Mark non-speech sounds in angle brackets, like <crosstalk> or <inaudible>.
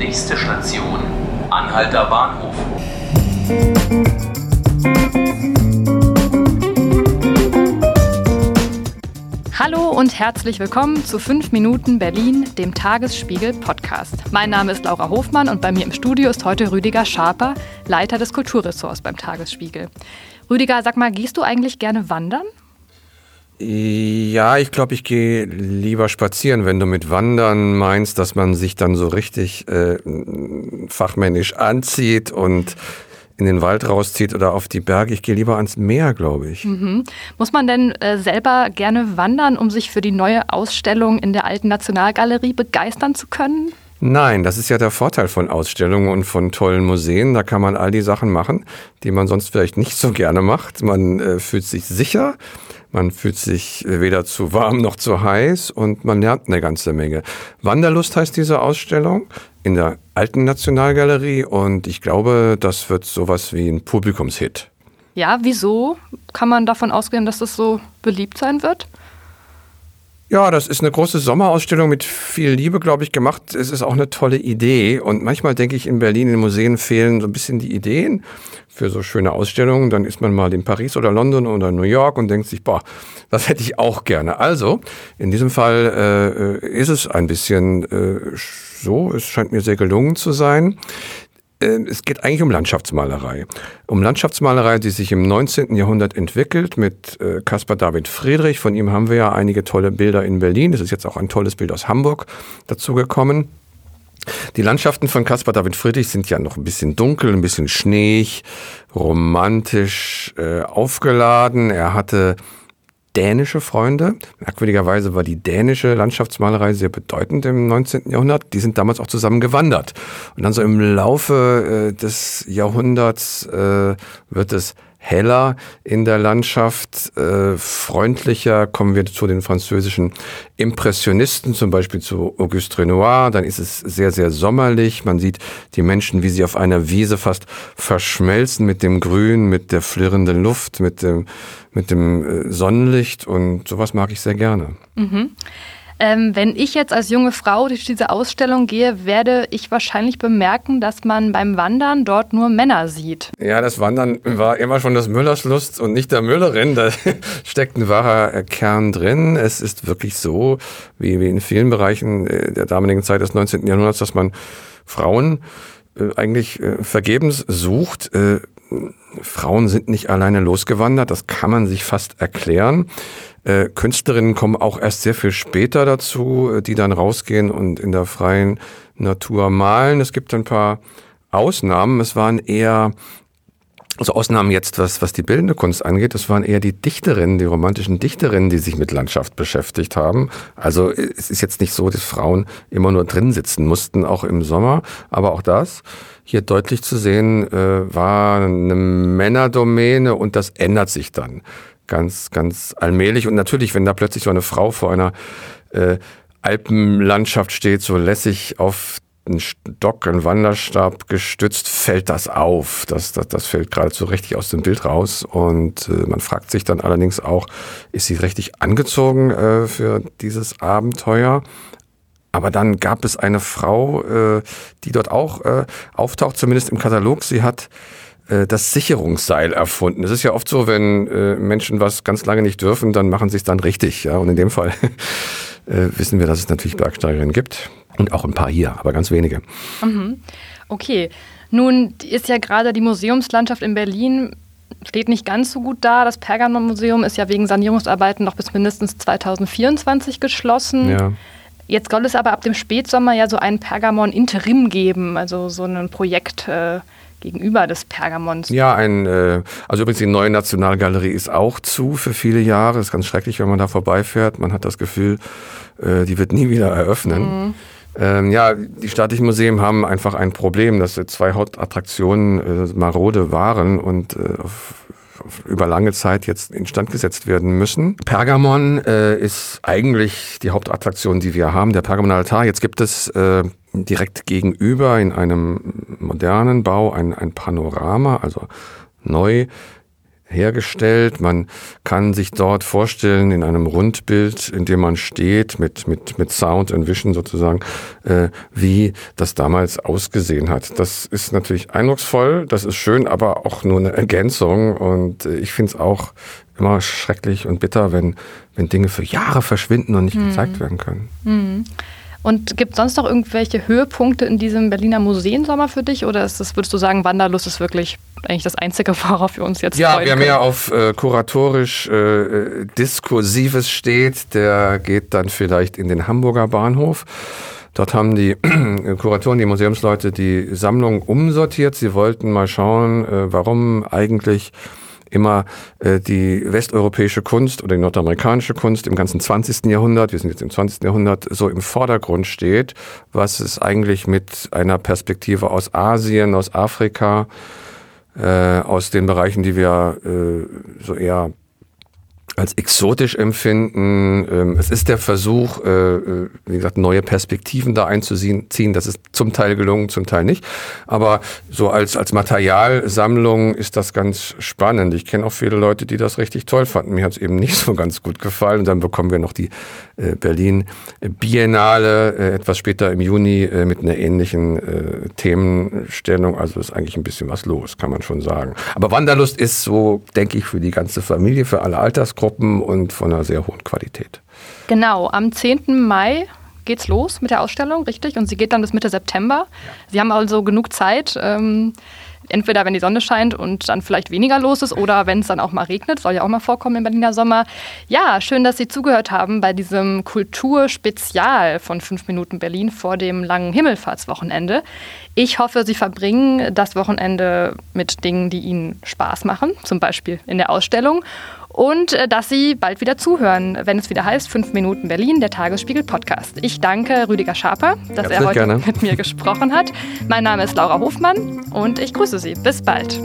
Nächste Station, Anhalter Bahnhof. Hallo und herzlich willkommen zu 5 Minuten Berlin, dem Tagesspiegel Podcast. Mein Name ist Laura Hofmann und bei mir im Studio ist heute Rüdiger Schaper, Leiter des Kulturressorts beim Tagesspiegel. Rüdiger, sag mal, gehst du eigentlich gerne wandern? Ja, ich glaube, ich gehe lieber spazieren, wenn du mit Wandern meinst, dass man sich dann so richtig äh, fachmännisch anzieht und in den Wald rauszieht oder auf die Berge. Ich gehe lieber ans Meer, glaube ich. Mhm. Muss man denn äh, selber gerne wandern, um sich für die neue Ausstellung in der Alten Nationalgalerie begeistern zu können? Nein, das ist ja der Vorteil von Ausstellungen und von tollen Museen. Da kann man all die Sachen machen, die man sonst vielleicht nicht so gerne macht. Man äh, fühlt sich sicher, man fühlt sich weder zu warm noch zu heiß und man lernt eine ganze Menge. Wanderlust heißt diese Ausstellung in der Alten Nationalgalerie und ich glaube, das wird sowas wie ein Publikumshit. Ja, wieso kann man davon ausgehen, dass das so beliebt sein wird? Ja, das ist eine große Sommerausstellung mit viel Liebe, glaube ich, gemacht. Es ist auch eine tolle Idee. Und manchmal denke ich, in Berlin in Museen fehlen so ein bisschen die Ideen für so schöne Ausstellungen. Dann ist man mal in Paris oder London oder New York und denkt sich, boah, das hätte ich auch gerne. Also, in diesem Fall äh, ist es ein bisschen äh, so. Es scheint mir sehr gelungen zu sein. Ähm, es geht eigentlich um Landschaftsmalerei. Um Landschaftsmalerei, die sich im 19. Jahrhundert entwickelt mit äh, Caspar David Friedrich. Von ihm haben wir ja einige tolle Bilder in Berlin. Es ist jetzt auch ein tolles Bild aus Hamburg dazugekommen. Die Landschaften von Caspar David Friedrich sind ja noch ein bisschen dunkel, ein bisschen schneeig, romantisch äh, aufgeladen. Er hatte dänische Freunde. Merkwürdigerweise war die dänische Landschaftsmalerei sehr bedeutend im 19. Jahrhundert. Die sind damals auch zusammen gewandert. Und dann so im Laufe äh, des Jahrhunderts äh, wird es heller in der Landschaft, äh, freundlicher. Kommen wir zu den französischen Impressionisten, zum Beispiel zu Auguste Renoir. Dann ist es sehr, sehr sommerlich. Man sieht die Menschen, wie sie auf einer Wiese fast verschmelzen mit dem Grün, mit der flirrenden Luft, mit dem, mit dem äh, Sonnenlicht. Und sowas mag ich sehr gerne. Mhm. Ähm, wenn ich jetzt als junge Frau durch diese Ausstellung gehe, werde ich wahrscheinlich bemerken, dass man beim Wandern dort nur Männer sieht. Ja, das Wandern war immer schon das Müllers Lust und nicht der Müllerin. Da <laughs> steckt ein wahrer Kern drin. Es ist wirklich so, wie, in vielen Bereichen äh, der damaligen Zeit des 19. Jahrhunderts, dass man Frauen äh, eigentlich äh, vergebens sucht. Frauen sind nicht alleine losgewandert, das kann man sich fast erklären. Äh, Künstlerinnen kommen auch erst sehr viel später dazu, äh, die dann rausgehen und in der freien Natur malen. Es gibt ein paar Ausnahmen. Es waren eher also Ausnahmen jetzt, was, was die bildende Kunst angeht, das waren eher die Dichterinnen, die romantischen Dichterinnen, die sich mit Landschaft beschäftigt haben. Also es ist jetzt nicht so, dass Frauen immer nur drin sitzen mussten, auch im Sommer, aber auch das hier deutlich zu sehen, äh, war eine Männerdomäne und das ändert sich dann ganz, ganz allmählich. Und natürlich, wenn da plötzlich so eine Frau vor einer äh, Alpenlandschaft steht, so lässig auf einen Stock, einen Wanderstab gestützt, fällt das auf. Das, das, das fällt geradezu richtig aus dem Bild raus. Und äh, man fragt sich dann allerdings auch, ist sie richtig angezogen äh, für dieses Abenteuer? Aber dann gab es eine Frau, äh, die dort auch äh, auftaucht, zumindest im Katalog. Sie hat äh, das Sicherungsseil erfunden. Es ist ja oft so, wenn äh, Menschen was ganz lange nicht dürfen, dann machen sie es dann richtig. Ja? Und in dem Fall äh, wissen wir, dass es natürlich Bergsteigerinnen gibt. Und auch ein paar hier, aber ganz wenige. Mhm. Okay. Nun ist ja gerade die Museumslandschaft in Berlin steht nicht ganz so gut da. Das Pergamon-Museum ist ja wegen Sanierungsarbeiten noch bis mindestens 2024 geschlossen. Ja. Jetzt soll es aber ab dem Spätsommer ja so ein Pergamon-Interim geben, also so ein Projekt. Äh, gegenüber des Pergamons. Ja, ein, äh, also übrigens die neue Nationalgalerie ist auch zu für viele Jahre. Ist ganz schrecklich, wenn man da vorbeifährt. Man hat das Gefühl, äh, die wird nie wieder eröffnen. Mhm. Ähm, ja, die staatlichen Museen haben einfach ein Problem, dass zwei Hauptattraktionen äh, marode waren und äh, auf über lange Zeit jetzt instand gesetzt werden müssen. Pergamon äh, ist eigentlich die Hauptattraktion, die wir haben, der Pergamon-Altar. Jetzt gibt es äh, direkt gegenüber in einem modernen Bau ein, ein Panorama, also neu hergestellt. Man kann sich dort vorstellen in einem Rundbild, in dem man steht, mit, mit, mit Sound und Vision sozusagen, äh, wie das damals ausgesehen hat. Das ist natürlich eindrucksvoll, das ist schön, aber auch nur eine Ergänzung. Und äh, ich finde es auch immer schrecklich und bitter, wenn, wenn Dinge für Jahre verschwinden und nicht mhm. gezeigt werden können. Mhm. Und gibt es sonst noch irgendwelche Höhepunkte in diesem Berliner Museensommer für dich? Oder ist das, würdest du sagen, Wanderlust ist wirklich eigentlich das Einzige, <laughs> worauf wir uns jetzt ja, wer mehr auf äh, kuratorisch äh, Diskursives steht, der geht dann vielleicht in den Hamburger Bahnhof. Dort haben die <clears throat> Kuratoren, die Museumsleute die Sammlung umsortiert. Sie wollten mal schauen, äh, warum eigentlich immer äh, die westeuropäische Kunst oder die nordamerikanische Kunst im ganzen 20. Jahrhundert, wir sind jetzt im 20. Jahrhundert, so im Vordergrund steht, was es eigentlich mit einer Perspektive aus Asien, aus Afrika, äh, aus den Bereichen, die wir äh, so eher als exotisch empfinden. Ähm, es ist der Versuch, äh, äh, wie gesagt, neue Perspektiven da einzuziehen. Das ist zum Teil gelungen, zum Teil nicht. Aber so als, als Materialsammlung ist das ganz spannend. Ich kenne auch viele Leute, die das richtig toll fanden. Mir hat es eben nicht so ganz gut gefallen. Und dann bekommen wir noch die äh, Berlin Biennale etwas später im Juni mit einer ähnlichen Themenstellung. Also ist eigentlich ein bisschen was los, kann man schon sagen. Aber Wanderlust ist so, denke ich, für die ganze Familie, für alle Altersgruppen Gruppen und von einer sehr hohen Qualität. Genau, am 10. Mai geht's los mit der Ausstellung, richtig? Und sie geht dann bis Mitte September. Sie haben also genug Zeit. Ähm, entweder wenn die Sonne scheint und dann vielleicht weniger los ist oder wenn es dann auch mal regnet, soll ja auch mal vorkommen im Berliner Sommer. Ja, schön, dass Sie zugehört haben bei diesem Kulturspezial von 5 Minuten Berlin vor dem langen Himmelfahrtswochenende. Ich hoffe, Sie verbringen das Wochenende mit Dingen, die Ihnen Spaß machen, zum Beispiel in der Ausstellung und äh, dass Sie bald wieder zuhören, wenn es wieder heißt 5 Minuten Berlin, der Tagesspiegel Podcast. Ich danke Rüdiger Schaper, dass Herzlich er heute gerne. mit mir gesprochen hat. Mein Name ist Laura Hofmann und ich grüße Sie. Bis bald.